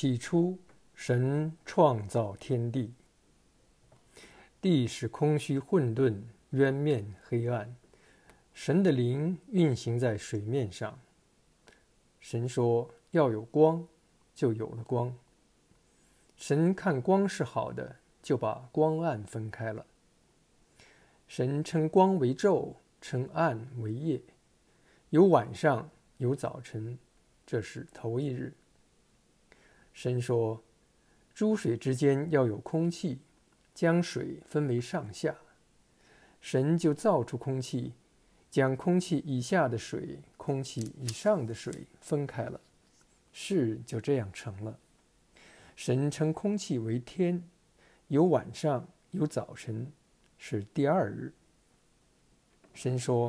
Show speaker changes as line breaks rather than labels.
起初，神创造天地，地是空虚混沌、渊面黑暗。神的灵运行在水面上。神说：“要有光，就有了光。”神看光是好的，就把光暗分开了。神称光为昼，称暗为夜，有晚上，有早晨，这是头一日。神说：“诸水之间要有空气，将水分为上下。”神就造出空气，将空气以下的水、空气以上的水分开了，事就这样成了。神称空气为天，有晚上，有早晨，是第二日。神说：“